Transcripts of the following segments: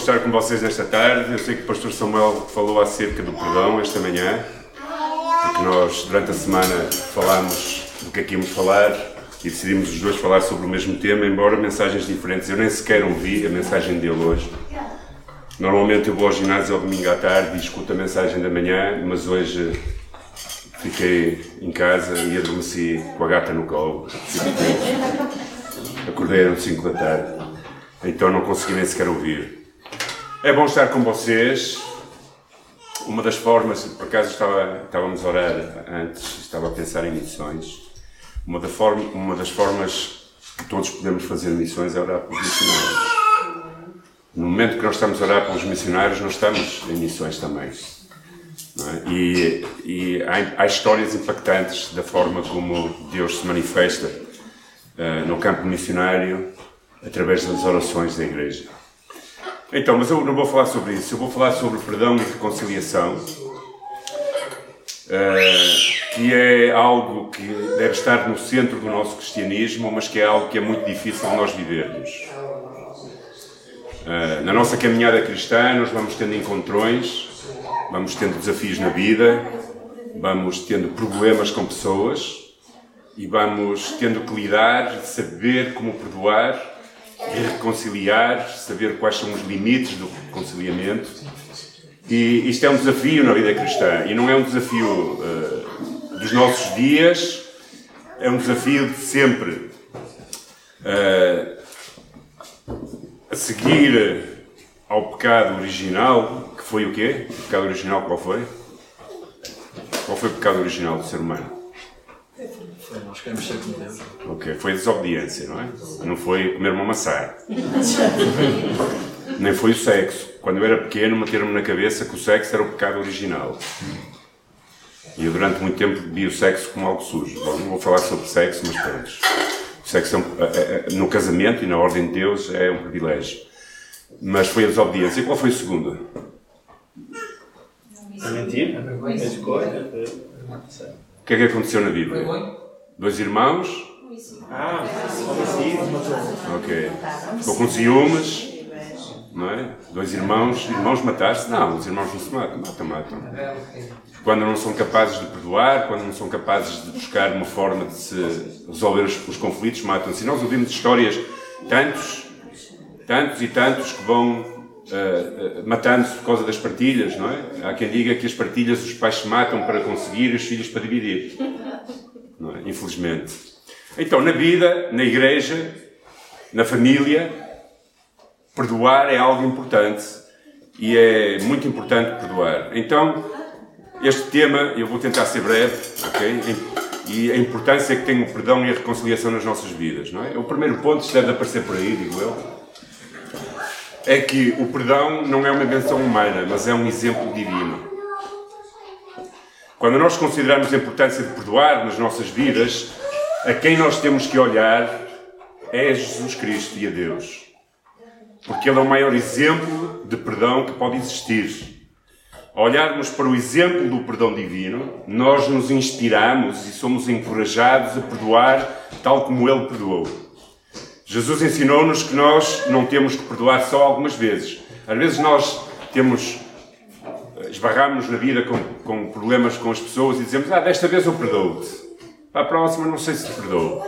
estar com vocês nesta tarde. Eu sei que o Pastor Samuel falou acerca do perdão esta manhã, porque nós, durante a semana, falámos do que é que íamos falar e decidimos os dois falar sobre o mesmo tema, embora mensagens diferentes. Eu nem sequer ouvi a mensagem dele hoje. Normalmente eu vou ao ginásio ao domingo à tarde e escuto a mensagem da manhã, mas hoje fiquei em casa e adormeci com a gata no colo. Acordei às 5 da tarde, então não consegui nem sequer ouvir. É bom estar com vocês. Uma das formas, por acaso estava, estávamos a orar antes, estava a pensar em missões. Uma, da forma, uma das formas que todos podemos fazer missões é orar pelos missionários. No momento que nós estamos a orar pelos missionários, nós estamos em missões também. É? E, e há, há, histórias impactantes da forma como Deus se manifesta uh, no campo missionário através das orações da Igreja. Então, mas eu não vou falar sobre isso, eu vou falar sobre perdão e reconciliação, uh, que é algo que deve estar no centro do nosso cristianismo, mas que é algo que é muito difícil nós vivermos. Uh, na nossa caminhada cristã, nós vamos tendo encontrões, vamos tendo desafios na vida, vamos tendo problemas com pessoas e vamos tendo que lidar, saber como perdoar reconciliar, saber quais são os limites do reconciliamento. E isto é um desafio na vida cristã e não é um desafio uh, dos nossos dias, é um desafio de sempre. Uh, a seguir ao pecado original, que foi o quê? O pecado original qual foi? Qual foi o pecado original do ser humano? Nós queremos ser como Deus. Ok, foi a desobediência, não é? Não foi comer uma maçã. Nem foi o sexo. Quando eu era pequeno, meteram-me na cabeça que o sexo era o pecado original. E eu durante muito tempo vi o sexo como algo sujo. Bom, não vou falar sobre sexo, mas pronto. O sexo é um, é, é, no casamento e na ordem de Deus é um privilégio. Mas foi a desobediência. E qual foi a segunda? A mentira? A escolha? O que é que aconteceu na Bíblia? Dois irmãos. Ah. Ok. Ficou com ciúmes. Não é? Dois irmãos. Irmãos matar-se? Não, os irmãos não se matam. Matam, matam. Quando não são capazes de perdoar, quando não são capazes de buscar uma forma de se resolver os, os conflitos, matam-se. E nós ouvimos histórias, tantos, tantos e tantos que vão uh, uh, matando-se por causa das partilhas, não é? Há quem diga que as partilhas os pais se matam para conseguir e os filhos para dividir. É? Infelizmente. Então, na vida, na igreja, na família, perdoar é algo importante e é muito importante perdoar. Então, este tema, eu vou tentar ser breve, ok? E a importância que tem o perdão e a reconciliação nas nossas vidas, não é? O primeiro ponto, isto deve aparecer por aí, digo eu, é que o perdão não é uma invenção humana, mas é um exemplo divino. Quando nós consideramos a importância de perdoar nas nossas vidas, a quem nós temos que olhar é Jesus Cristo e a Deus. Porque Ele é o maior exemplo de perdão que pode existir. Ao olharmos para o exemplo do perdão divino, nós nos inspiramos e somos encorajados a perdoar tal como Ele perdoou. Jesus ensinou-nos que nós não temos que perdoar só algumas vezes. Às vezes nós temos esbarramos na vida com, com problemas com as pessoas e dizemos: Ah, desta vez eu perdoo-te. Para a próxima, não sei se te perdoo.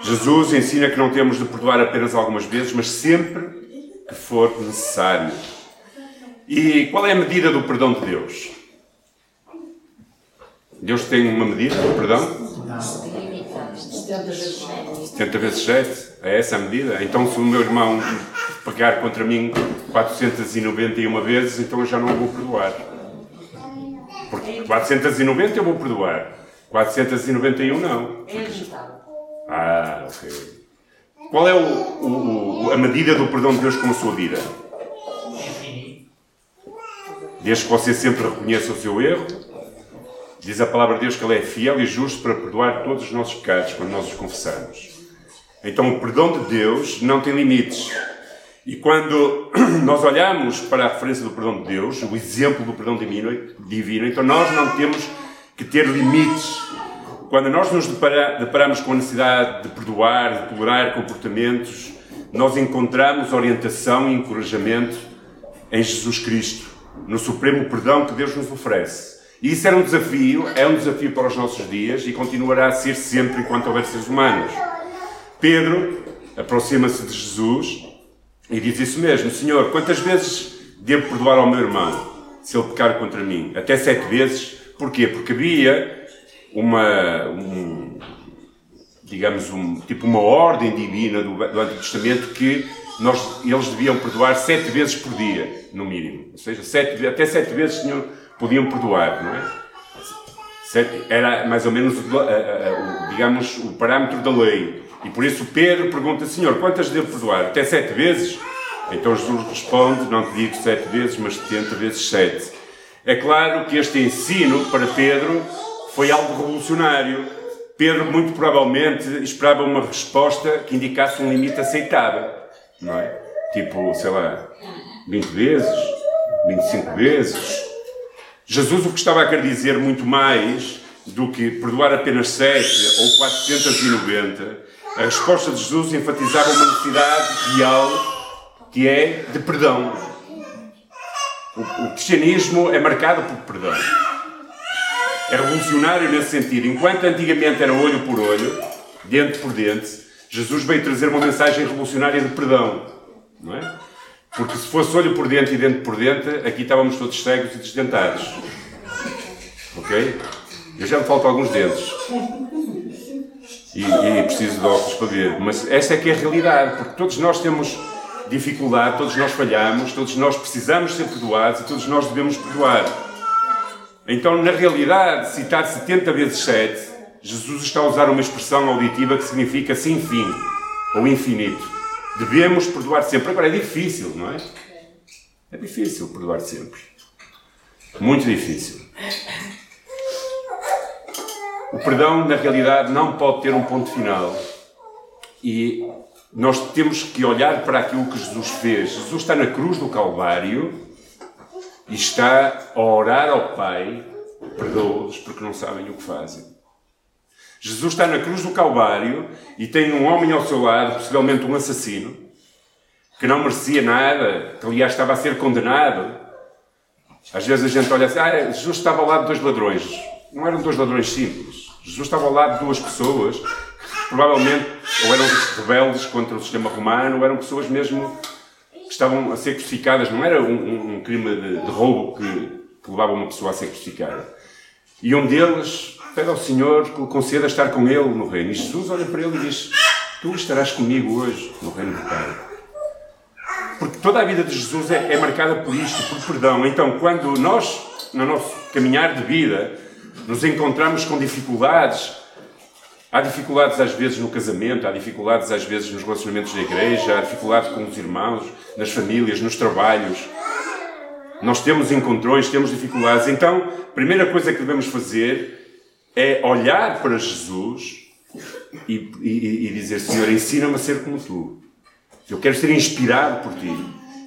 Jesus ensina que não temos de perdoar apenas algumas vezes, mas sempre que for necessário. E qual é a medida do perdão de Deus? Deus tem uma medida do perdão? 70 vezes 7. É essa a medida? Então, se o meu irmão pegar contra mim 491 vezes, então eu já não vou perdoar. Porque 490 eu vou perdoar. 491 não. É ajustado. Ah, ok. Qual é o, o, a medida do perdão de Deus com a sua vida? Desde que você sempre reconheça o seu erro, diz a palavra de Deus que Ele é fiel e justo para perdoar todos os nossos pecados quando nós os confessamos. Então o perdão de Deus não tem limites. E quando nós olhamos para a referência do perdão de Deus, o exemplo do perdão divino, divino então nós não temos que ter limites. Quando nós nos deparamos com a necessidade de perdoar, de tolerar comportamentos, nós encontramos orientação e encorajamento em Jesus Cristo, no supremo perdão que Deus nos oferece. E isso era um desafio, é um desafio para os nossos dias e continuará a ser sempre enquanto houver seres humanos. Pedro aproxima-se de Jesus e diz isso mesmo: Senhor, quantas vezes devo perdoar ao meu irmão se ele pecar contra mim? Até sete vezes. Porquê? Porque havia uma, um, digamos, um, tipo uma ordem divina do, do Antigo Testamento que nós, eles deviam perdoar sete vezes por dia, no mínimo. Ou seja, sete, até sete vezes tinham, podiam perdoar, não é? Sete, era mais ou menos, digamos, o parâmetro da lei. E por isso Pedro pergunta, Senhor, quantas devo perdoar? Até sete vezes? Então Jesus responde, não te digo sete vezes, mas setenta vezes sete. É claro que este ensino para Pedro foi algo revolucionário. Pedro, muito provavelmente, esperava uma resposta que indicasse um limite aceitável, não é? Tipo, sei lá, 20 vezes, 25 vezes. Jesus o que estava a querer dizer muito mais do que perdoar apenas 7 ou 490 a resposta de Jesus enfatizava uma necessidade real que é de perdão. O, o cristianismo é marcado por perdão. É revolucionário nesse sentido. Enquanto antigamente era olho por olho, dente por dente, Jesus veio trazer uma mensagem revolucionária de perdão. Não é? Porque se fosse olho por dente e dente por dente, aqui estávamos todos cegos e desdentados. Ok? Eu já me faltam alguns dentes e, e preciso de óculos para ver. Mas esta é que é a realidade, porque todos nós temos dificuldade, todos nós falhamos, todos nós precisamos ser perdoados e todos nós devemos perdoar. Então, na realidade, citar 70 vezes 7, Jesus está a usar uma expressão auditiva que significa sem fim, ou infinito. Devemos perdoar sempre. Agora, é difícil, não é? É difícil perdoar sempre. Muito difícil. O perdão, na realidade, não pode ter um ponto final. E nós temos que olhar para aquilo que Jesus fez. Jesus está na cruz do Calvário e está a orar ao Pai: perdoa-os porque não sabem o que fazem. Jesus está na cruz do Calvário e tem um homem ao seu lado, possivelmente um assassino, que não merecia nada, que aliás estava a ser condenado. Às vezes a gente olha assim: ah, Jesus estava ao lado de dois ladrões. Não eram dois ladrões simples. Jesus estava ao lado de duas pessoas que provavelmente ou eram rebeldes contra o sistema romano, ou eram pessoas mesmo que estavam a ser crucificadas. Não era um, um, um crime de, de roubo que, que, levava uma pessoa a ser crucificada. E um deles pede ao Senhor que lhe conceda estar com ele no reino. E Jesus olha para ele e diz: Tu estarás comigo hoje no reino do Pai. Porque toda a vida de Jesus é, é marcada por isto, por perdão. Então, quando nós, no nosso caminhar de vida, nos encontramos com dificuldades. Há dificuldades às vezes no casamento, há dificuldades às vezes nos relacionamentos da igreja, há dificuldades com os irmãos, nas famílias, nos trabalhos. Nós temos encontrões, temos dificuldades. Então, a primeira coisa que devemos fazer é olhar para Jesus e, e, e dizer: Senhor, ensina-me a ser como tu. Eu quero ser inspirado por ti.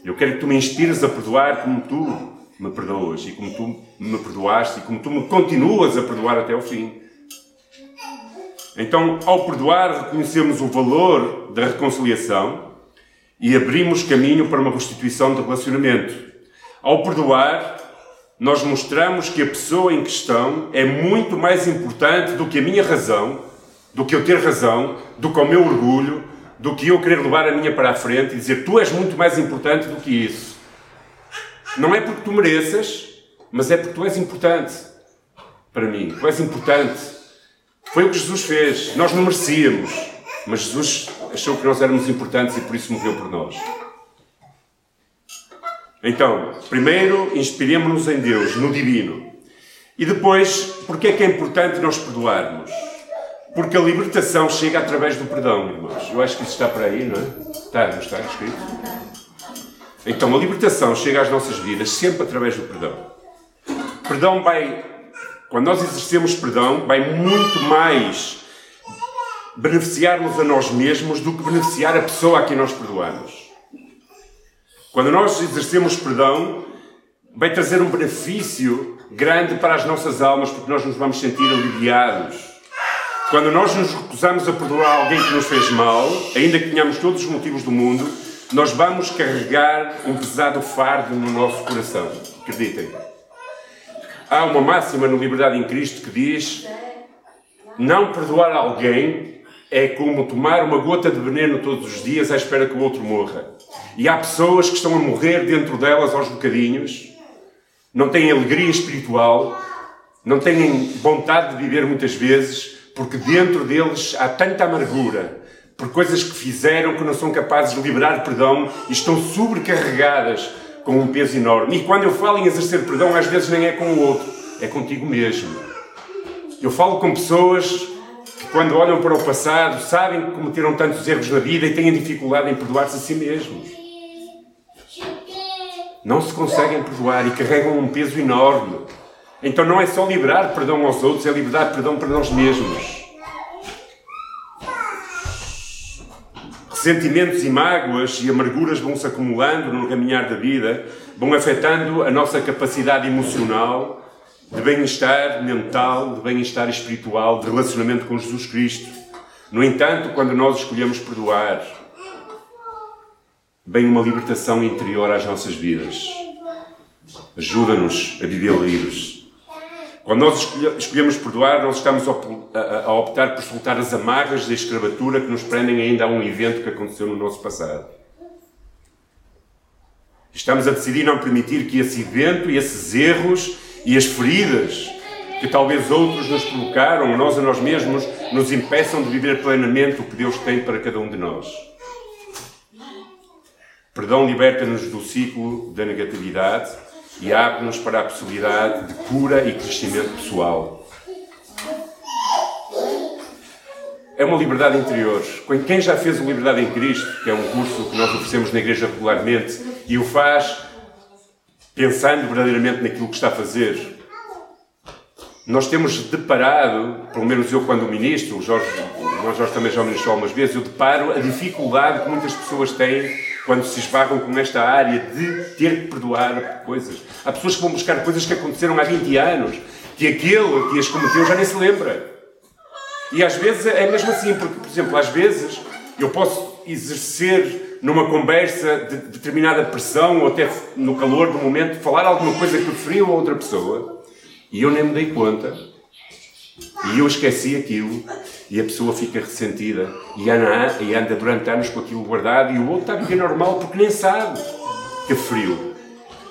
Eu quero que tu me inspires a perdoar como tu me perdoas e como tu me perdoaste e como tu me continuas a perdoar até o fim. Então, ao perdoar, reconhecemos o valor da reconciliação e abrimos caminho para uma restituição de relacionamento. Ao perdoar, nós mostramos que a pessoa em questão é muito mais importante do que a minha razão, do que eu ter razão, do que o meu orgulho, do que eu querer levar a minha para a frente e dizer tu és muito mais importante do que isso. Não é porque tu mereças, mas é porque tu és importante para mim. Tu és importante. Foi o que Jesus fez. Nós não merecíamos, mas Jesus achou que nós éramos importantes e por isso morreu por nós. Então, primeiro, inspiremos-nos em Deus, no divino. E depois, porque é que é importante nós perdoarmos? Porque a libertação chega através do perdão, irmãos. Eu acho que isso está por aí, não é? Está, não está escrito? Então, a libertação chega às nossas vidas sempre através do perdão. Perdão vai, quando nós exercemos perdão, vai muito mais beneficiar-nos a nós mesmos do que beneficiar a pessoa a quem nós perdoamos. Quando nós exercemos perdão, vai trazer um benefício grande para as nossas almas, porque nós nos vamos sentir aliviados. Quando nós nos recusamos a perdoar alguém que nos fez mal, ainda que tenhamos todos os motivos do mundo, nós vamos carregar um pesado fardo no nosso coração. Acreditem. Há uma máxima no Liberdade em Cristo que diz: não perdoar alguém é como tomar uma gota de veneno todos os dias à espera que o outro morra. E há pessoas que estão a morrer dentro delas aos bocadinhos, não têm alegria espiritual, não têm vontade de viver muitas vezes, porque dentro deles há tanta amargura por coisas que fizeram que não são capazes de liberar perdão e estão sobrecarregadas com um peso enorme. E quando eu falo em exercer perdão, às vezes nem é com o outro, é contigo mesmo. Eu falo com pessoas que, quando olham para o passado, sabem que cometeram tantos erros na vida e têm dificuldade em perdoar-se a si mesmos. Não se conseguem perdoar e carregam um peso enorme. Então não é só liberar perdão aos outros, é liberar perdão para nós mesmos. Sentimentos e mágoas e amarguras vão se acumulando no caminhar da vida, vão afetando a nossa capacidade emocional, de bem-estar mental, de bem-estar espiritual, de relacionamento com Jesus Cristo. No entanto, quando nós escolhemos perdoar, vem uma libertação interior às nossas vidas. Ajuda-nos a viver livres. Quando nós escolhemos perdoar, nós estamos a optar por soltar as amarras da escravatura que nos prendem ainda a um evento que aconteceu no nosso passado. Estamos a decidir não permitir que esse evento e esses erros e as feridas que talvez outros nos provocaram, nós a nós mesmos, nos impeçam de viver plenamente o que Deus tem para cada um de nós. Perdão liberta-nos do ciclo da negatividade e abre-nos para a possibilidade de cura e crescimento pessoal. É uma liberdade interior. Quem já fez o Liberdade em Cristo, que é um curso que nós oferecemos na igreja regularmente, e o faz pensando verdadeiramente naquilo que está a fazer, nós temos deparado, pelo menos eu quando ministro, o Jorge, o Jorge também já ministrou algumas vezes, eu deparo a dificuldade que muitas pessoas têm quando se esbarram com esta área de ter que perdoar coisas. Há pessoas que vão buscar coisas que aconteceram há 20 anos, que aquele que as cometeu já nem se lembra. E às vezes é mesmo assim, porque, por exemplo, às vezes eu posso exercer numa conversa de determinada pressão ou até no calor do momento, falar alguma coisa que feriu a outra pessoa e eu nem me dei conta e eu esqueci aquilo e a pessoa fica ressentida e anda, e anda durante anos com aquilo guardado e o outro está a viver normal porque nem sabe que frio.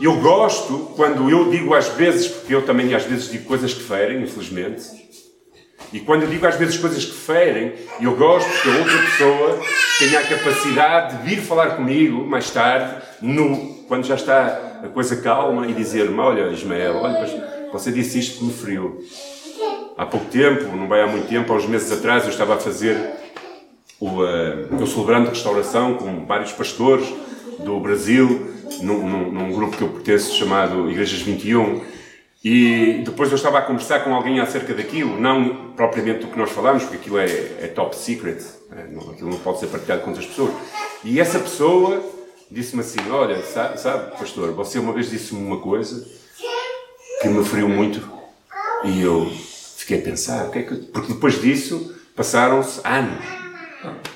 Eu gosto quando eu digo às vezes, porque eu também às vezes digo coisas que ferem, infelizmente, e quando eu digo às vezes coisas que ferem, eu gosto que a outra pessoa tenha a capacidade de vir falar comigo mais tarde, no, quando já está a coisa calma, e dizer-me: Olha, Ismael, olha, você disse isto que me feriu há pouco tempo, não vai há muito tempo, há uns meses atrás, eu estava a fazer o, uh, o celebrando de restauração com vários pastores do Brasil, num, num, num, grupo que eu pertenço chamado Igrejas 21, e depois eu estava a conversar com alguém acerca daquilo, não propriamente do que nós falamos, porque aquilo é, é top secret, não, aquilo não pode ser partilhado com outras pessoas. E essa pessoa disse-me assim: Olha, sabe, sabe, pastor, você uma vez disse-me uma coisa que me feriu muito, e eu fiquei a pensar, o que é que... porque depois disso passaram-se anos.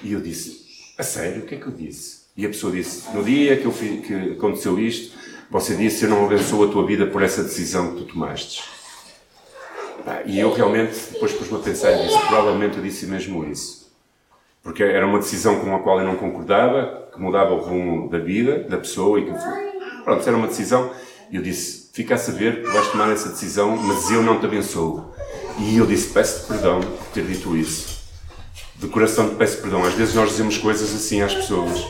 E eu disse, a sério, o que é que eu disse? E a pessoa disse, no dia que, eu fiz, que aconteceu isto, você disse, eu não abençoo a tua vida por essa decisão que tu tomaste. E eu realmente, depois pus-me a pensar disse, provavelmente eu disse mesmo isso. Porque era uma decisão com a qual eu não concordava, que mudava o rumo da vida, da pessoa e que... Pronto, era uma decisão. E eu disse, fica a saber que vais tomar essa decisão, mas eu não te abençoo. E eu disse: Peço-te perdão por ter dito isso. De coração peço perdão. Às vezes nós dizemos coisas assim às pessoas.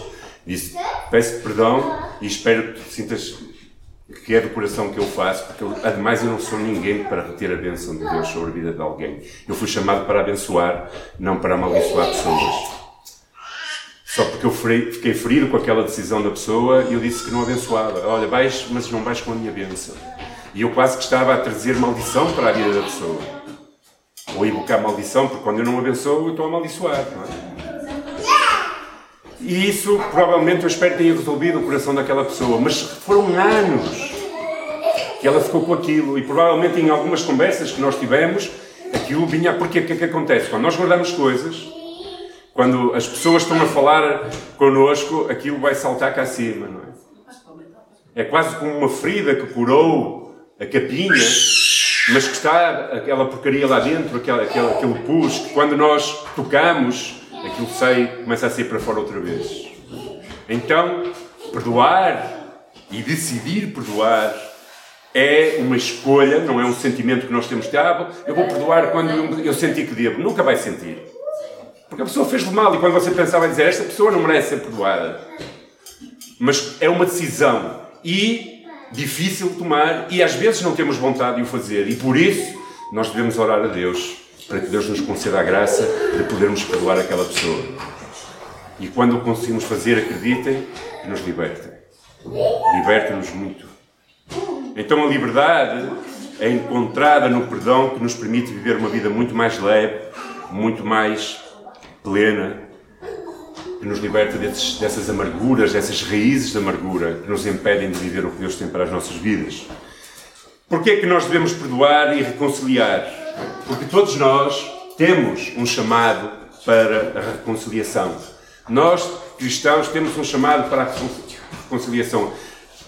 Disse: Peço-te perdão e espero que tu sintas que é do coração que eu faço, porque eu, ademais eu não sou ninguém para reter a bênção de Deus sobre a vida de alguém. Eu fui chamado para abençoar, não para amaldiçoar pessoas. Só porque eu fiquei ferido com aquela decisão da pessoa e eu disse que não abençoava. Olha, vais, mas não vais com a minha bênção. E eu quase que estava a trazer maldição para a vida da pessoa ou invocar maldição, porque quando eu não abençoo, eu estou a amaldiçoar. Não é? E isso, provavelmente, eu espero que tenha resolvido o coração daquela pessoa. Mas foram anos que ela ficou com aquilo. E provavelmente, em algumas conversas que nós tivemos, aquilo vinha. Porque o que é que acontece? Quando nós guardamos coisas, quando as pessoas estão a falar connosco, aquilo vai saltar cá acima, não é? É quase como uma ferida que curou a capinha, mas que está aquela porcaria lá dentro, aquele, aquele, aquele pus, que quando nós tocamos, aquilo sai, começa a sair para fora outra vez. Então, perdoar e decidir perdoar é uma escolha, não é um sentimento que nós temos de, ah, eu vou perdoar quando eu, senti que devo. Nunca vai sentir. Porque a pessoa fez-lhe mal e quando você pensava em dizer, esta pessoa não merece ser perdoada. Mas é uma decisão e difícil tomar e às vezes não temos vontade de o fazer. E por isso nós devemos orar a Deus para que Deus nos conceda a graça de podermos perdoar aquela pessoa. E quando o conseguimos fazer, acreditem que nos libertem. Liberta-nos muito. Então a liberdade é encontrada no perdão que nos permite viver uma vida muito mais leve, muito mais plena, que nos liberta desses, dessas amarguras, dessas raízes de amargura que nos impedem de viver o que Deus tem para as nossas vidas. Porquê é que nós devemos perdoar e reconciliar? Porque todos nós temos um chamado para a reconciliação. Nós, cristãos, temos um chamado para a reconciliação.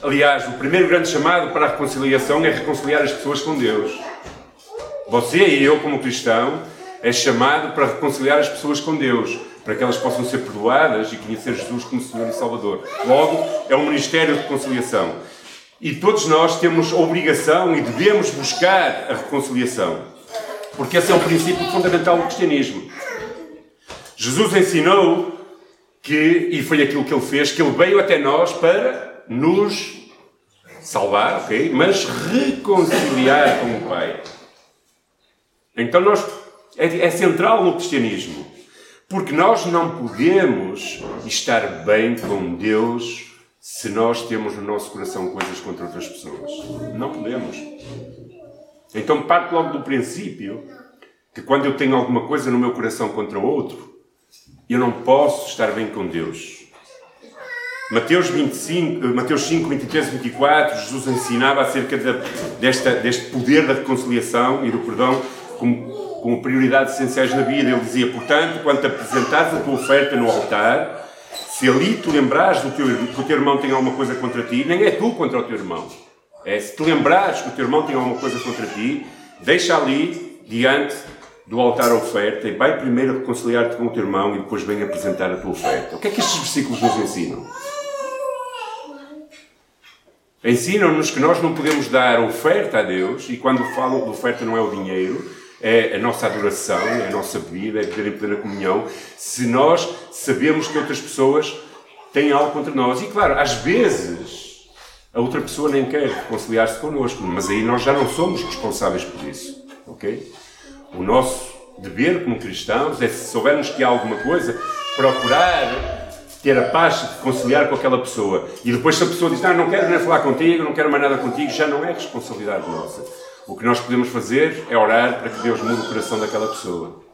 Aliás, o primeiro grande chamado para a reconciliação é reconciliar as pessoas com Deus. Você e eu, como cristão, é chamado para reconciliar as pessoas com Deus, para que elas possam ser perdoadas e conhecer Jesus como Senhor e Salvador. Logo, é um ministério de reconciliação. E todos nós temos a obrigação e devemos buscar a reconciliação. Porque esse é um princípio fundamental do cristianismo. Jesus ensinou que, e foi aquilo que ele fez, que ele veio até nós para nos salvar, ok? Mas reconciliar com o Pai. Então nós é, é central no cristianismo. Porque nós não podemos estar bem com Deus se nós temos no nosso coração coisas contra outras pessoas. Não podemos. Então parte logo do princípio que quando eu tenho alguma coisa no meu coração contra outro, eu não posso estar bem com Deus. Mateus, 25, Mateus 5, 23 e 24, Jesus ensinava acerca de, desta, deste poder da reconciliação e do perdão como com prioridades essenciais na vida. Ele dizia, portanto, quando te apresentares a tua oferta no altar, se ali te lembrares do teu, que o teu irmão tem alguma coisa contra ti, nem é tu contra o teu irmão. É se te lembrares que o teu irmão tem alguma coisa contra ti, deixa ali, diante do altar a oferta, e vai primeiro reconciliar-te com o teu irmão e depois vem apresentar a tua oferta. O que é que estes versículos nos ensinam? Ensinam-nos que nós não podemos dar oferta a Deus, e quando falam de oferta não é o dinheiro, é a nossa adoração, é a nossa vida, é viver em plena comunhão, se nós sabemos que outras pessoas têm algo contra nós. E claro, às vezes a outra pessoa nem quer reconciliar-se connosco, mas aí nós já não somos responsáveis por isso. Ok? O nosso dever como cristãos é, se soubermos que há alguma coisa, procurar ter a paz de conciliar com aquela pessoa. E depois, se a pessoa diz, não, não quero nem falar contigo, não quero mais nada contigo, já não é responsabilidade nossa. O que nós podemos fazer é orar para que Deus mude o coração daquela pessoa.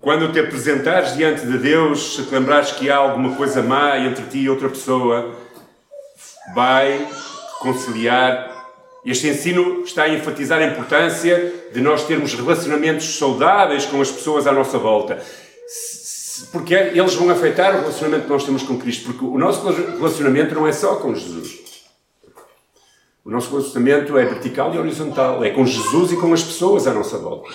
Quando te apresentares diante de Deus, se te lembrares que há alguma coisa má entre ti e outra pessoa, vai conciliar. Este ensino está a enfatizar a importância de nós termos relacionamentos saudáveis com as pessoas à nossa volta. Porque eles vão afetar o relacionamento que nós temos com Cristo. Porque o nosso relacionamento não é só com Jesus. O nosso relacionamento é vertical e horizontal, é com Jesus e com as pessoas à nossa volta.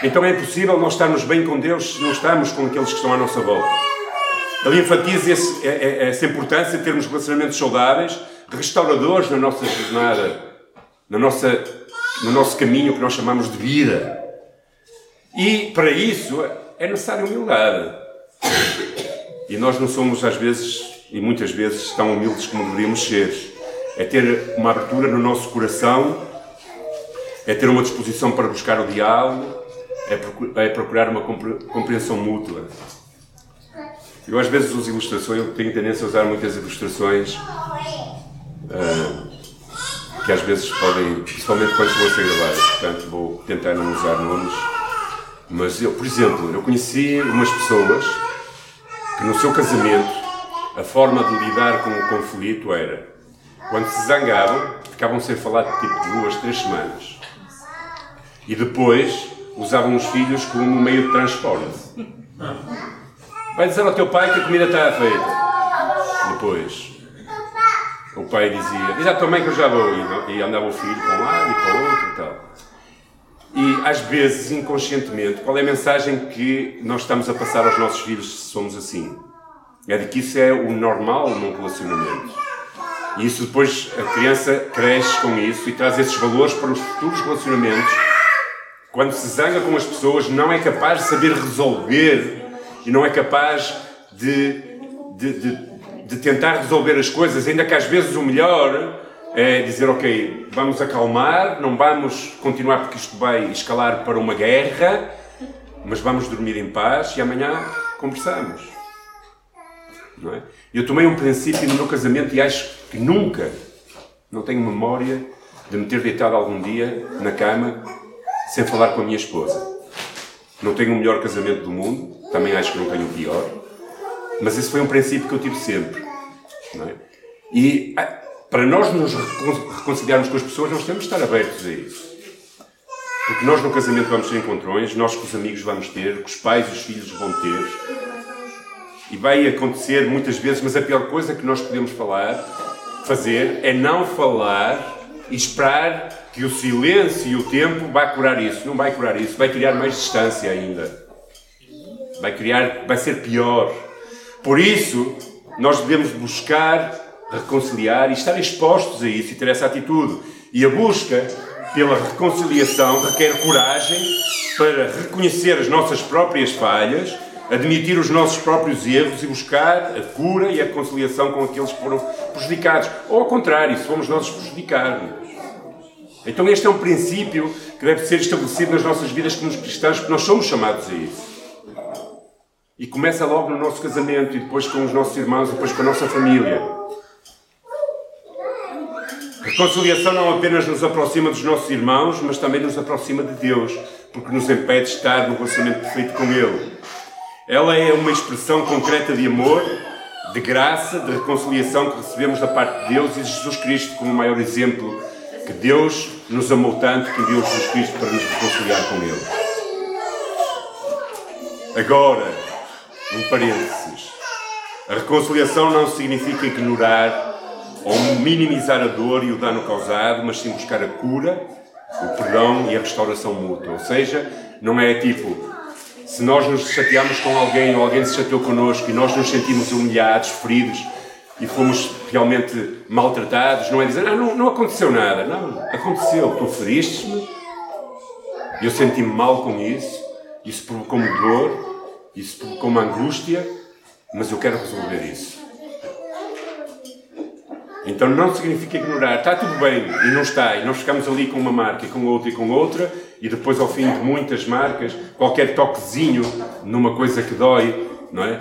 Então é impossível nós estarmos bem com Deus se não estamos com aqueles que estão à nossa volta. Ele enfatiza esse, é, é, essa importância de termos relacionamentos saudáveis, restauradores na nossa jornada, na nossa, no nosso caminho que nós chamamos de vida. E para isso é necessária humildade. E nós não somos, às vezes, e muitas vezes, tão humildes como deveríamos ser é ter uma abertura no nosso coração, é ter uma disposição para buscar o diálogo, é procurar uma compreensão mútua. Eu às vezes uso ilustrações, eu tenho tendência a usar muitas ilustrações uh, que às vezes podem, principalmente quando estão a ser gravadas, portanto vou tentar não usar nomes. Mas eu, por exemplo, eu conheci umas pessoas que no seu casamento a forma de lidar com o conflito era quando se zangavam, ficavam sem falar tipo duas, três semanas. E depois usavam os filhos como meio de transporte. Vai dizer ao teu pai que a comida está feita. Depois, o pai dizia: Diz à tua mãe que eu já vou. E andava o filho para um lado e para o outro e tal. E às vezes, inconscientemente, qual é a mensagem que nós estamos a passar aos nossos filhos se somos assim? É de que isso é o normal num relacionamento. E isso depois a criança cresce com isso e traz esses valores para os futuros relacionamentos. Quando se zanga com as pessoas, não é capaz de saber resolver e não é capaz de, de, de, de tentar resolver as coisas, ainda que às vezes o melhor é dizer, ok, vamos acalmar, não vamos continuar porque isto vai escalar para uma guerra, mas vamos dormir em paz e amanhã conversamos. Não é? Eu tomei um princípio no meu casamento e acho que nunca, não tenho memória de me ter deitado algum dia na cama sem falar com a minha esposa. Não tenho o melhor casamento do mundo, também acho que não tenho o pior, mas esse foi um princípio que eu tive sempre. É? E ah, para nós nos reconciliarmos com as pessoas, nós temos de estar abertos a isso. Porque nós no casamento vamos ter encontrões, nós com os amigos vamos ter, com os pais e os filhos vão ter. E vai acontecer muitas vezes, mas a pior coisa que nós podemos falar, fazer, é não falar e esperar que o silêncio e o tempo vai curar isso. Não vai curar isso, vai criar mais distância ainda. Vai criar, vai ser pior. Por isso, nós devemos buscar reconciliar e estar expostos a isso e ter essa atitude. E a busca pela reconciliação requer coragem para reconhecer as nossas próprias falhas, admitir os nossos próprios erros e buscar a cura e a reconciliação com aqueles que foram prejudicados. Ou ao contrário, se fomos nós os prejudicados. Então este é um princípio que deve ser estabelecido nas nossas vidas como cristãos, porque nós somos chamados a isso. E começa logo no nosso casamento, e depois com os nossos irmãos, e depois com a nossa família. Reconciliação não apenas nos aproxima dos nossos irmãos, mas também nos aproxima de Deus, porque nos impede de estar no relacionamento perfeito com Ele. Ela é uma expressão concreta de amor, de graça, de reconciliação que recebemos da parte de Deus e de Jesus Cristo como o maior exemplo que Deus nos amou tanto que enviou Jesus Cristo para nos reconciliar com Ele. Agora, um parênteses. A reconciliação não significa ignorar ou minimizar a dor e o dano causado, mas sim buscar a cura, o perdão e a restauração mútua. Ou seja, não é tipo, se nós nos chateamos com alguém ou alguém se chateou connosco e nós nos sentimos humilhados, feridos e fomos realmente maltratados, não é dizer, ah, não, não aconteceu nada. Não, aconteceu, tu feriste-me, eu senti-me mal com isso, isso provocou-me dor, isso provocou-me angústia, mas eu quero resolver isso. Então não significa ignorar, está tudo bem e não está, e nós ficamos ali com uma marca e com outra e com outra, e depois ao fim de muitas marcas, qualquer toquezinho numa coisa que dói, não é?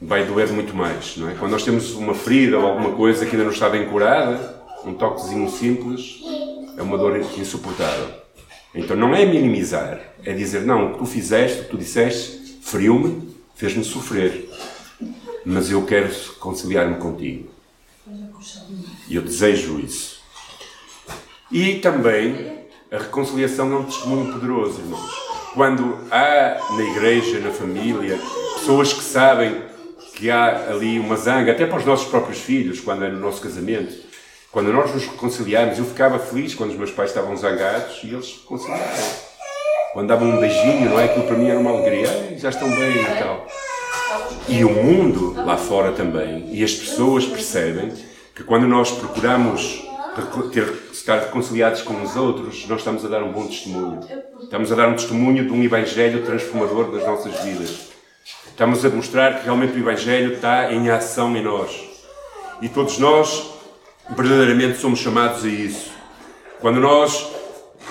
Vai doer muito mais, não é? Quando nós temos uma ferida ou alguma coisa que ainda não está bem curada, um toquezinho simples é uma dor insuportável. Então não é minimizar, é dizer, não, o que tu fizeste, o que tu disseste, feriu-me, fez-me sofrer, mas eu quero conciliar-me contigo. E eu desejo isso. E também a reconciliação é um testemunho poderoso, irmãos. Quando há na igreja, na família, pessoas que sabem que há ali uma zanga, até para os nossos próprios filhos, quando é no nosso casamento, quando nós nos reconciliamos, eu ficava feliz quando os meus pais estavam zangados e eles reconciliavam. Quando davam um beijinho, não é? Aquilo para mim era uma alegria. Já estão bem e tal. E o mundo lá fora também, e as pessoas percebem que quando nós procuramos ter, estar reconciliados com os outros, nós estamos a dar um bom testemunho. Estamos a dar um testemunho de um Evangelho transformador das nossas vidas. Estamos a mostrar que realmente o Evangelho está em ação em nós. E todos nós, verdadeiramente, somos chamados a isso. Quando nós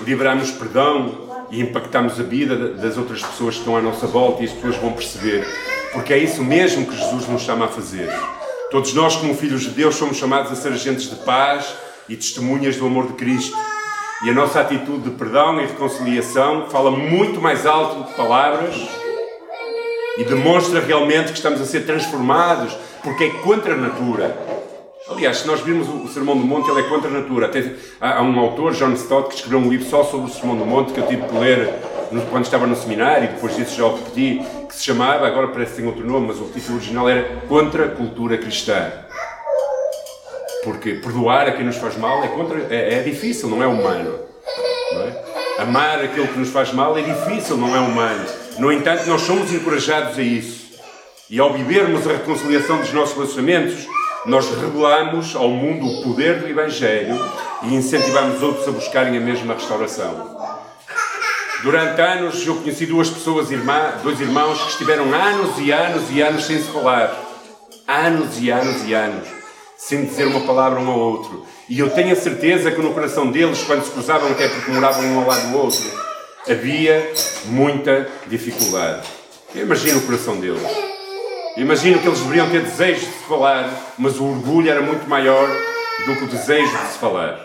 liberamos perdão e impactamos a vida das outras pessoas que estão à nossa volta, e as pessoas vão perceber. Porque é isso mesmo que Jesus nos chama a fazer. Todos nós, como filhos de Deus, somos chamados a ser agentes de paz e testemunhas do amor de Cristo. E a nossa atitude de perdão e reconciliação fala muito mais alto do que palavras e demonstra realmente que estamos a ser transformados, porque é contra a natura. Aliás, se nós virmos o Sermão do Monte, ele é contra a natura. Até, há, um autor, John Stott, que escreveu um livro só sobre o Sermão do Monte, que eu tive que ler quando estava no seminário, e depois disso já o repeti, que se chamava, agora parece que tem outro nome, mas o título original era Contra a Cultura Cristã. Porque perdoar a quem nos faz mal é, contra, é, é difícil, não é humano. Não é? Amar aquele que nos faz mal é difícil, não é humano. No entanto, nós somos encorajados a isso. E ao vivermos a reconciliação dos nossos relacionamentos, nós revelamos ao mundo o poder do Evangelho e incentivamos outros a buscarem a mesma restauração. Durante anos eu conheci duas pessoas, irmã, dois irmãos, que estiveram anos e anos e anos sem se falar. Anos e anos e anos, sem dizer uma palavra um ao outro. E eu tenho a certeza que no coração deles, quando se cruzavam, até porque moravam um ao lado do outro, havia muita dificuldade. Eu imagino o coração deles. Imagino que eles deveriam ter desejo de se falar, mas o orgulho era muito maior do que o desejo de se falar.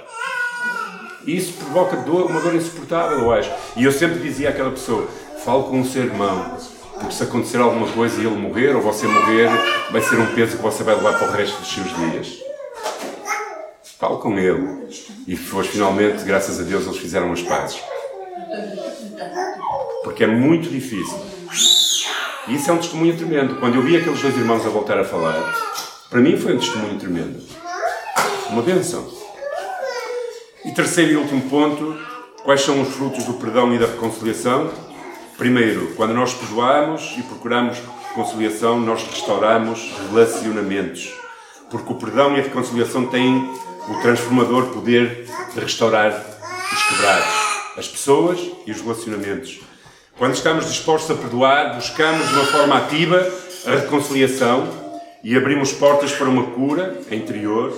E isso provoca dor, uma dor insuportável, eu acho. E eu sempre dizia àquela pessoa: fale com o seu irmão, porque se acontecer alguma coisa e ele morrer ou você morrer, vai ser um peso que você vai levar para o resto dos seus dias. Fale com ele. E depois, finalmente, graças a Deus, eles fizeram as pazes. Porque é muito difícil. E isso é um testemunho tremendo. Quando eu vi aqueles dois irmãos a voltar a falar, para mim foi um testemunho tremendo. Uma benção. E terceiro e último ponto, quais são os frutos do perdão e da reconciliação? Primeiro, quando nós perdoamos e procuramos reconciliação, nós restauramos relacionamentos. Porque o perdão e a reconciliação têm o transformador poder de restaurar os quebrados, as pessoas e os relacionamentos. Quando estamos dispostos a perdoar, buscamos de uma forma ativa a reconciliação e abrimos portas para uma cura interior,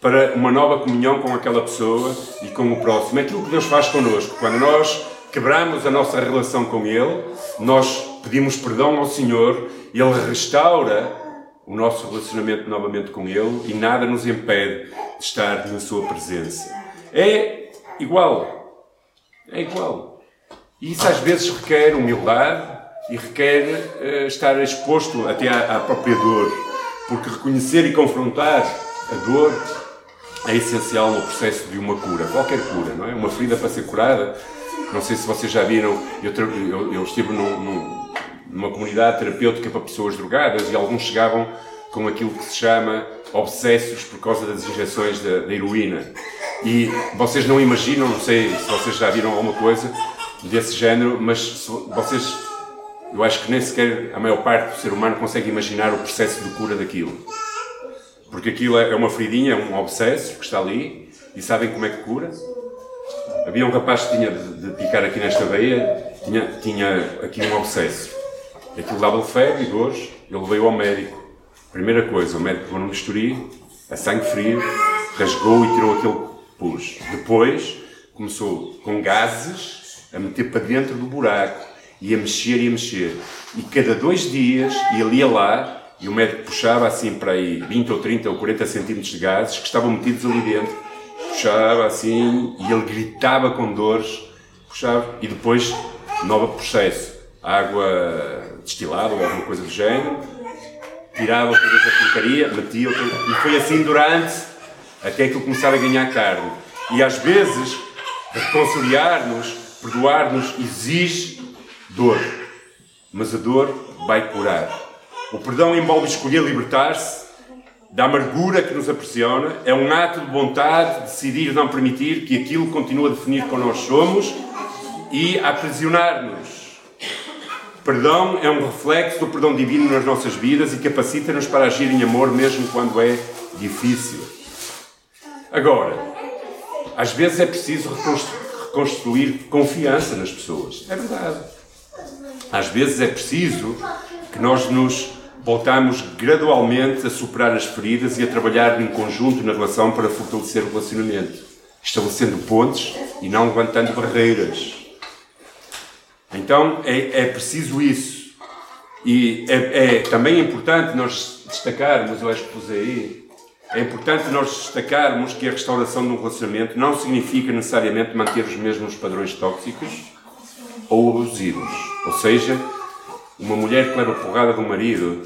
para uma nova comunhão com aquela pessoa e com o próximo. É aquilo que Deus faz connosco. Quando nós quebramos a nossa relação com Ele, nós pedimos perdão ao Senhor Ele restaura o nosso relacionamento novamente com Ele e nada nos impede de estar na Sua presença. É igual. É igual. E isso às vezes requer humildade e requer uh, estar exposto até à, à, própria dor, porque reconhecer e confrontar a dor é essencial no processo de uma cura, qualquer cura, não é? Uma ferida para ser curada. Não sei se vocês já viram, eu, eu, eu estive num, num, numa comunidade terapêutica para pessoas drogadas e alguns chegavam com aquilo que se chama obsessos por causa das injeções da, da heroína. E vocês não imaginam, não sei se vocês já viram alguma coisa, desse género, mas vocês, eu acho que nem sequer a maior parte do ser humano consegue imaginar o processo de cura daquilo. Porque aquilo é, é uma feridinha, é um obsesso que está ali, e sabem como é que cura? Havia um rapaz que tinha de, de picar aqui nesta veia, tinha, tinha aqui um obsesso. Aquilo dava-lhe febre e dores, ele veio ao médico. Primeira coisa, o médico pegou num bisturi, a sangue frio, rasgou e tirou aquele pus. Depois, começou com gases, a meter para dentro do buraco e a mexer e a mexer. E cada dois dias ele ia lá e o médico puxava assim para aí 20 ou 30 ou 40 centímetros de gases que estavam metidos ali dentro. Puxava assim e ele gritava com dores, puxava e depois, novo processo, água destilada ou alguma coisa do género, tirava toda essa porcaria, metia outra, e foi assim durante até que ele começar a ganhar carne. E às vezes, reconciliar-nos Perdoar-nos exige dor, mas a dor vai curar. O perdão envolve escolher libertar-se da amargura que nos aprisiona, é um ato de vontade, decidir não permitir que aquilo continue a definir quem nós somos e a aprisionar-nos. Perdão é um reflexo do perdão divino nas nossas vidas e capacita-nos para agir em amor mesmo quando é difícil. Agora, às vezes é preciso reconstruir construir confiança nas pessoas. É verdade. Às vezes é preciso que nós nos voltamos gradualmente a superar as feridas e a trabalhar em conjunto na relação para fortalecer o relacionamento, estabelecendo pontes e não levantando barreiras. Então é, é preciso isso. E é, é também importante nós destacarmos, eu acho que pus aí, é importante nós destacarmos que a restauração de um relacionamento não significa necessariamente manter os mesmos padrões tóxicos ou abusivos. Ou seja, uma mulher que leva porrada do marido,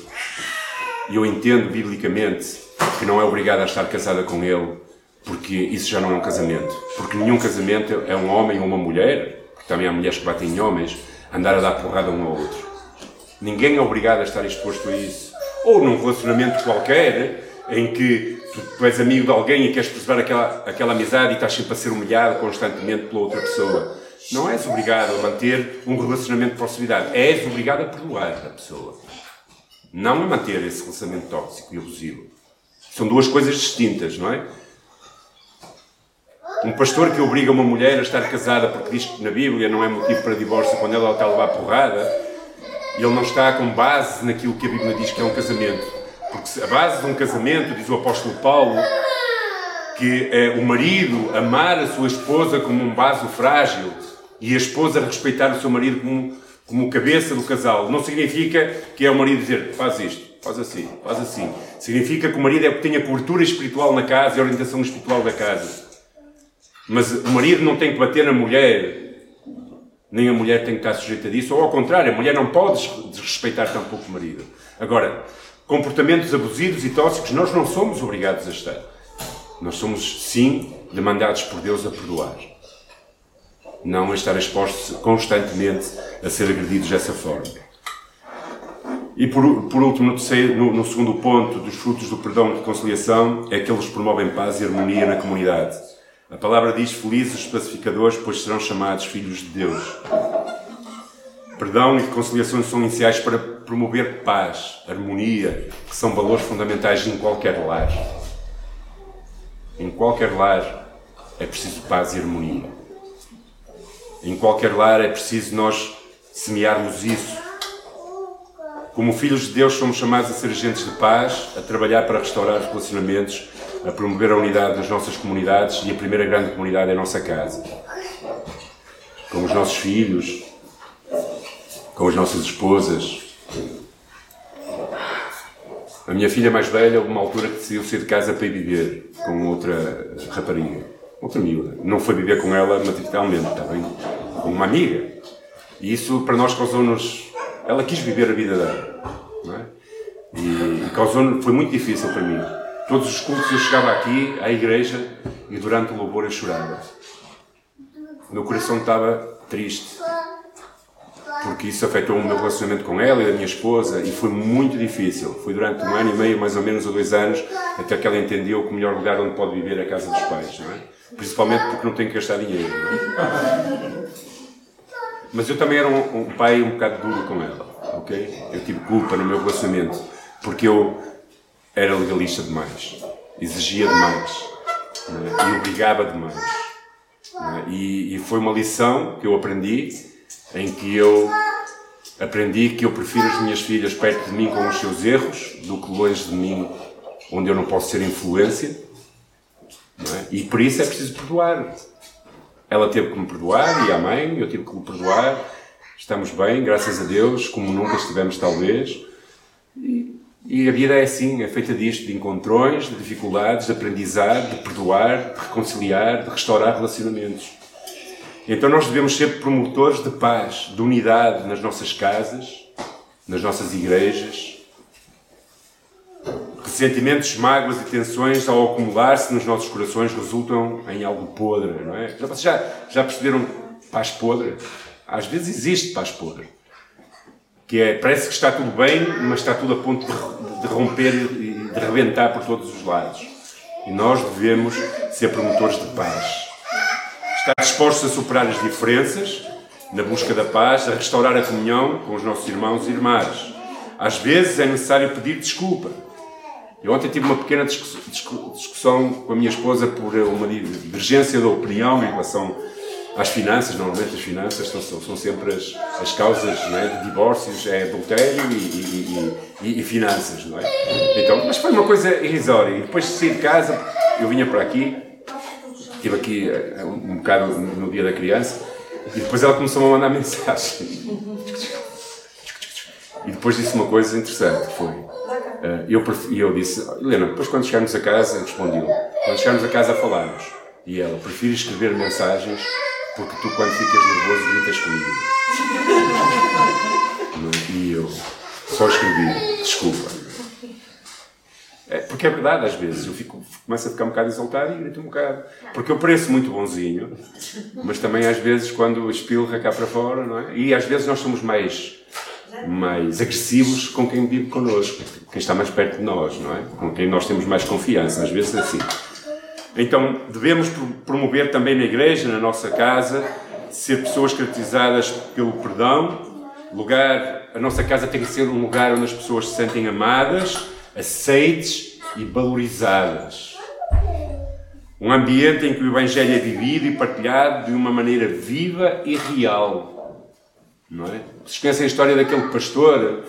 e eu entendo biblicamente que não é obrigada a estar casada com ele, porque isso já não é um casamento. Porque nenhum casamento é um homem ou uma mulher, porque também há mulheres que batem em homens, andar a dar porrada um ao outro. Ninguém é obrigado a estar exposto a isso. Ou num relacionamento qualquer, em que tu, tu és amigo de alguém e queres preservar aquela, aquela amizade e estás sempre a ser humilhado constantemente pela outra pessoa. Não és obrigado a manter um relacionamento de proximidade. És obrigado a perdoar a pessoa. Não a manter esse relacionamento tóxico e abusivo. São duas coisas distintas, não é? Um pastor que obriga uma mulher a estar casada porque diz que na Bíblia não é motivo para divórcio quando ela está a levar porrada, ele não está com base naquilo que a Bíblia diz que é um casamento. Porque a base de um casamento, diz o apóstolo Paulo, que é o marido amar a sua esposa como um vaso frágil e a esposa respeitar o seu marido como, como cabeça do casal. Não significa que é o marido dizer faz isto, faz assim, faz assim. Significa que o marido é que tem a cobertura espiritual na casa e a orientação espiritual da casa. Mas o marido não tem que bater na mulher, nem a mulher tem que estar sujeita disso, ou ao contrário, a mulher não pode desrespeitar tampouco o marido. Agora, comportamentos abusivos e tóxicos, nós não somos obrigados a estar. Nós somos, sim, demandados por Deus a perdoar. Não a estar expostos constantemente a ser agredidos dessa forma. E por, por último, no, terceiro, no, no segundo ponto dos frutos do perdão e reconciliação, é que eles promovem paz e harmonia na comunidade. A palavra diz: Felizes os pacificadores, pois serão chamados filhos de Deus. Perdão e reconciliação são iniciais para promover paz, harmonia, que são valores fundamentais em qualquer lar. Em qualquer lar é preciso paz e harmonia. Em qualquer lar é preciso nós semearmos isso. Como filhos de Deus, somos chamados a ser agentes de paz, a trabalhar para restaurar os relacionamentos a promover a unidade das nossas comunidades e a primeira grande comunidade é a nossa casa. Com os nossos filhos, com as nossas esposas. A minha filha mais velha, houve uma altura que decidiu sair de casa para ir viver com outra rapariga, outra miúda. Não foi viver com ela materialmente, está bem? Com uma amiga. E isso para nós causou-nos. Ela quis viver a vida dela. Não é? E causou foi muito difícil para mim Todos os cultos eu chegava aqui à igreja e durante o louvor eu chorava. Meu coração estava triste. Porque isso afetou o meu relacionamento com ela e a minha esposa e foi muito difícil. Foi durante um ano e meio, mais ou menos, ou dois anos, até que ela entendeu que o melhor lugar onde pode viver é a casa dos pais, não é? Principalmente porque não tem que gastar dinheiro, não é? Mas eu também era um, um pai um bocado duro com ela, ok? Eu tive culpa no meu relacionamento, porque eu era legalista demais, exigia demais é? e obrigava demais. É? E, e, foi uma lição que eu aprendi, em que eu aprendi que eu prefiro as minhas filhas perto de mim com os seus erros do que longe de mim, onde eu não posso ser influência. É? E por isso é preciso perdoar. Ela teve que me perdoar e a mãe, eu tive que me perdoar. Estamos bem, graças a Deus, como nunca estivemos, talvez. E, e a vida é assim, é feita disto, de encontrões, de dificuldades, de aprendizado, de perdoar, de reconciliar, de restaurar relacionamentos. Então nós devemos ser promotores de paz, de unidade nas nossas casas, nas nossas igrejas. Ressentimentos, mágoas e tensões, ao acumular-se nos nossos corações, resultam em algo podre, não é? Já, já, já perceberam paz podre? Às vezes existe paz podre que é, parece que está tudo bem, mas está tudo a ponto de, de romper e de rebentar por todos os lados. E nós devemos ser promotores de paz. Estar dispostos a superar as diferenças, na busca da paz, a restaurar a comunhão com os nossos irmãos e irmãs. Às vezes é necessário pedir desculpa. Eu ontem tive uma pequena discussão com a minha esposa por uma divergência de opinião em relação às finanças, normalmente as finanças são, são, sempre as, as causas é, de divórcios, é adultério e, e, e, e, finanças, não é? Então, mas foi uma coisa irrisória. E depois de sair de casa, eu vinha para aqui, estive aqui eh, um, bocado no dia da criança, e depois ela começou a mandar mensagem. E depois disse uma coisa interessante, foi... Uh, eu, eu disse, Helena, depois quando chegarmos a casa, respondi-lhe, quando chegarmos a casa falamos. E ela, prefiro escrever mensagens porque tu, quando ficas nervoso, gritas comigo. E eu só escrevi, desculpa. É, Porque é verdade, às vezes. Eu fico, começo a ficar um bocado exaltado e grito um bocado. Porque eu pareço muito bonzinho, mas também às vezes quando espilra cá para fora, não é? E às vezes nós somos mais, mais agressivos com quem vive connosco, quem está mais perto de nós, não é? Com quem nós temos mais confiança, às vezes assim. Então, devemos promover também na igreja, na nossa casa, ser pessoas caracterizadas pelo perdão. Lugar, a nossa casa tem que ser um lugar onde as pessoas se sentem amadas, aceites e valorizadas. Um ambiente em que o Evangelho é vivido e partilhado de uma maneira viva e real. Não é? Conhecem a história daquele pastor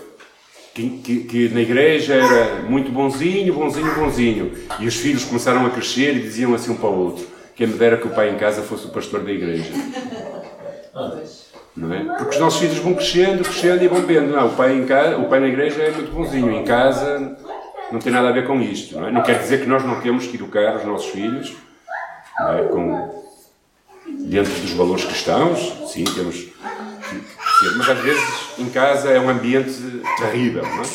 que, que, que, na igreja era muito bonzinho, bonzinho, bonzinho. E os filhos começaram a crescer e diziam assim um para o outro: Quem me dera que o pai em casa fosse o pastor da igreja. Não é? Porque os nossos filhos vão crescendo, crescendo e vão vendo. Não, o pai, em casa, o pai na igreja é muito bonzinho, em casa não tem nada a ver com isto. Não, é? não quer dizer que nós não temos que educar os nossos filhos é? com, dentro dos valores cristãos. Sim, temos Mas às vezes em casa é um ambiente terrível. Não é?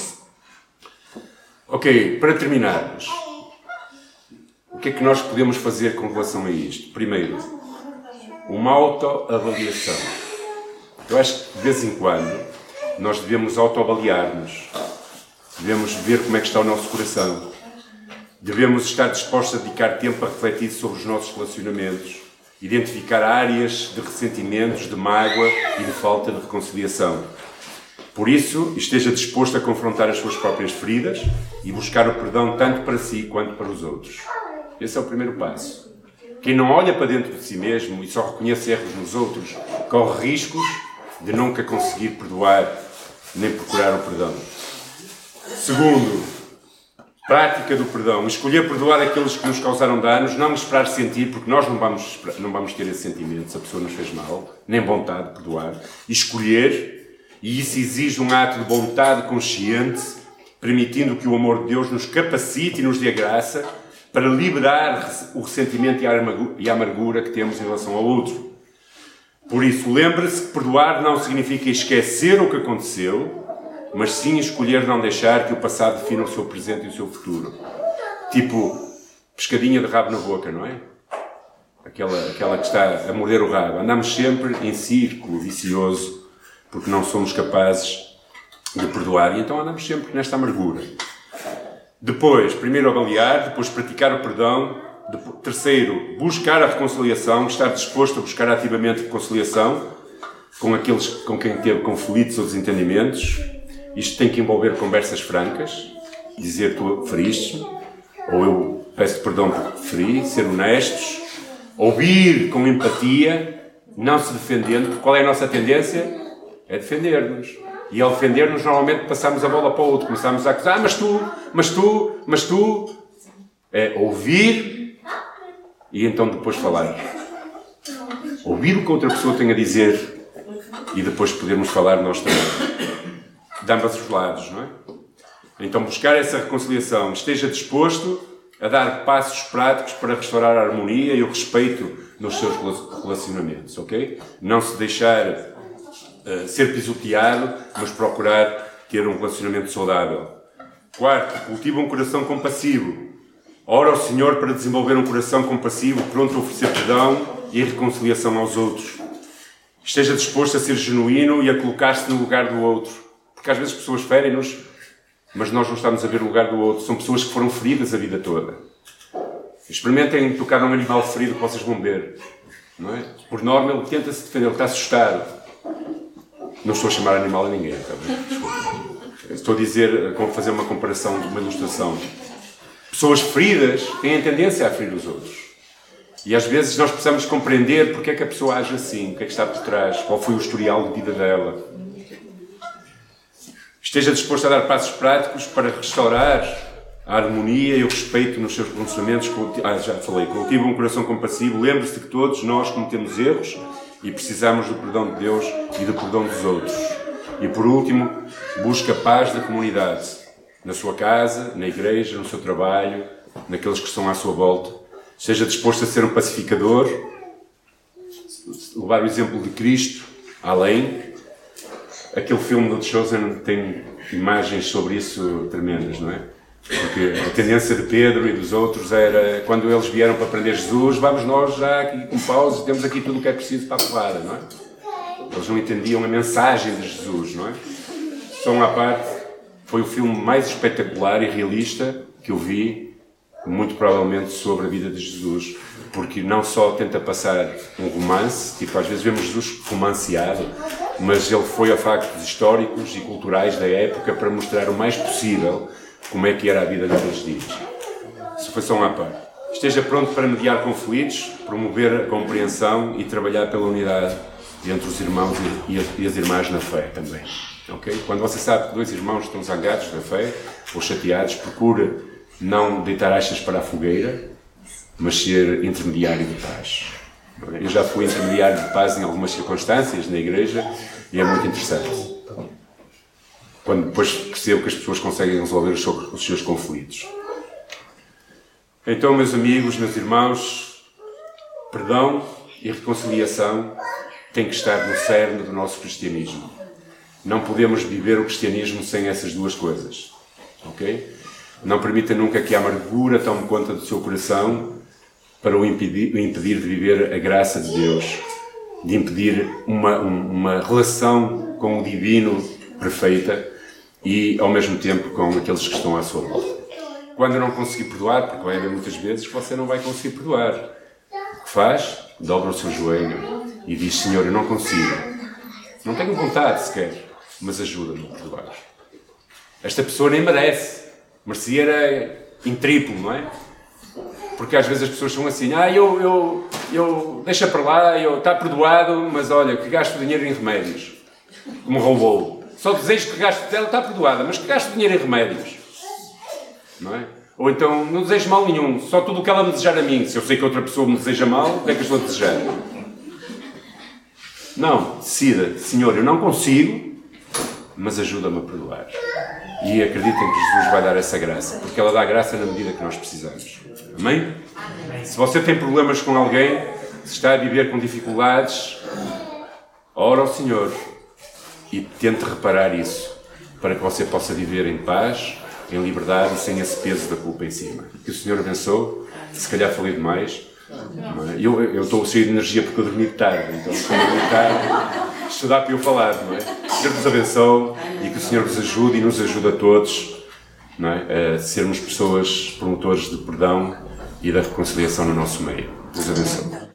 Ok, para terminarmos, o que é que nós podemos fazer com relação a isto? Primeiro, uma autoavaliação. Eu acho que de vez em quando nós devemos autoavaliar-nos Devemos ver como é que está o nosso coração. Devemos estar dispostos a dedicar tempo a refletir sobre os nossos relacionamentos, identificar áreas de ressentimentos, de mágoa e de falta de reconciliação. Por isso, esteja disposto a confrontar as suas próprias feridas e buscar o perdão tanto para si quanto para os outros. Esse é o primeiro passo. Quem não olha para dentro de si mesmo e só reconhece erros nos outros, corre riscos de nunca conseguir perdoar nem procurar o perdão. Segundo, prática do perdão. Escolher perdoar aqueles que nos causaram danos, não esperar sentir, porque nós não vamos, não vamos ter esse sentimento se a pessoa nos fez mal, nem vontade de perdoar. Escolher, e isso exige um ato de vontade consciente, permitindo que o amor de Deus nos capacite e nos dê graça para liberar o ressentimento e a amargura que temos em relação ao outro. Por isso, lembre-se que perdoar não significa esquecer o que aconteceu, mas sim escolher não deixar que o passado defina o seu presente e o seu futuro. Tipo, pescadinha de rabo na boca, não é? Aquela, aquela que está a morder o rabo. Andamos sempre em círculo vicioso porque não somos capazes de perdoar e então andamos sempre nesta amargura. Depois, primeiro avaliar, depois praticar o perdão, terceiro, buscar a reconciliação, estar disposto a buscar ativamente reconciliação com aqueles com quem teve conflitos ou desentendimentos, isto tem que envolver conversas francas, dizer tu feriste-me, ou eu peço perdão porque feri, ser honestos, ouvir com empatia, não se defendendo. Qual é a nossa tendência? É defender-nos. E ao defender-nos, normalmente passamos a bola para o outro, começamos a acusar, ah, mas tu, mas tu, mas tu. É ouvir e então depois falar. Ouvir o que outra pessoa tem a dizer e depois podemos falar nós também de ambos os lados, não é? Então, buscar essa reconciliação, esteja disposto a dar passos práticos para restaurar a harmonia e o respeito nos seus relacionamentos, ok? Não se deixar uh, ser pisoteado, mas procurar ter um relacionamento saudável. Quarto, cultiva um coração compassivo. Ora ao Senhor para desenvolver um coração compassivo, pronto a oferecer perdão e reconciliação aos outros. Esteja disposto a ser genuíno e a colocar-se no lugar do outro porque às vezes pessoas ferem-nos, mas nós não estamos a ver o lugar do outro. São pessoas que foram feridas a vida toda. Experimentem tocar num animal ferido que vocês vão ver. Não é? Por norma, ele tenta se defender, ele está assustado. Não estou a chamar animal a ninguém, bem? Estou a dizer, como fazer uma comparação, uma ilustração. Pessoas feridas têm a tendência a ferir os outros. E às vezes nós precisamos compreender porque é que a pessoa age assim, o que é que está por trás, qual foi o historial de vida dela. Esteja disposto a dar passos práticos para restaurar a harmonia e o respeito nos seus relacionamentos. Ah, já falei, cultiva um coração compassivo. Lembre-se que todos nós cometemos erros e precisamos do perdão de Deus e do perdão dos outros. E por último, busque a paz da comunidade, na sua casa, na igreja, no seu trabalho, naqueles que estão à sua volta. Esteja disposto a ser um pacificador, levar o exemplo de Cristo além Aquele filme do The Chosen tem imagens sobre isso tremendas, não é? Porque a tendência de Pedro e dos outros era, quando eles vieram para aprender Jesus, vamos nós já aqui com pausa, temos aqui tudo o que é preciso para a porrada, não é? Eles não entendiam a mensagem de Jesus, não é? Só uma parte, foi o filme mais espetacular e realista que eu vi, muito provavelmente sobre a vida de Jesus, porque não só tenta passar um romance, tipo às vezes vemos Jesus romanceado, mas ele foi a factos históricos e culturais da época para mostrar o mais possível como é que era a vida naqueles dias. Isso foi só uma parte. Esteja pronto para mediar conflitos, promover a compreensão e trabalhar pela unidade entre os irmãos e as irmãs na fé também. Okay? Quando você sabe que dois irmãos estão zangados na fé ou chateados, procure não deitar achas para a fogueira, mas ser intermediário de paz. Eu já fui intermediário de paz em algumas circunstâncias na igreja e é muito interessante quando depois percebo que as pessoas conseguem resolver os seus, os seus conflitos. Então, meus amigos, meus irmãos, perdão e reconciliação têm que estar no cerne do nosso cristianismo. Não podemos viver o cristianismo sem essas duas coisas. Ok? Não permita nunca que a amargura tome conta do seu coração para o impedir, o impedir de viver a graça de Deus, de impedir uma, uma relação com o divino perfeita e ao mesmo tempo com aqueles que estão à sua volta. Quando não conseguir perdoar, porque vai haver muitas vezes que você não vai conseguir perdoar, o que faz? Dobra o seu joelho e diz: Senhor, eu não consigo. Não tenho vontade sequer, mas ajuda-me a perdoar. Esta pessoa nem merece. Merecia em triplo, não é? Porque às vezes as pessoas são assim: ah, eu, eu, eu deixa para lá, eu está perdoado, mas olha, que gasto dinheiro em remédios. Como roubou. Só desejo que gaste dela, está perdoada, mas que gaste dinheiro em remédios. Não é? Ou então, não desejo mal nenhum, só tudo o que ela me desejar a mim. Se eu sei que outra pessoa me deseja mal, o que é que eu estou a desejar? Não, decida, Senhor, eu não consigo, mas ajuda-me a perdoar. E acreditem que Jesus vai dar essa graça, porque ela dá graça na medida que nós precisamos. Amém? Se você tem problemas com alguém, se está a viver com dificuldades, ora ao Senhor e tente reparar isso para que você possa viver em paz, em liberdade e sem esse peso da culpa em cima. Que o Senhor abençoe. Se calhar falei demais. Eu, eu estou cheio de energia porque eu dormi tarde, então quando eu dormi tarde, estudar para eu falar, não é? Senhor vos abençoe e que o Senhor vos ajude e nos ajude a todos não é? a sermos pessoas promotores de perdão e da reconciliação no nosso meio. Deus abençoe.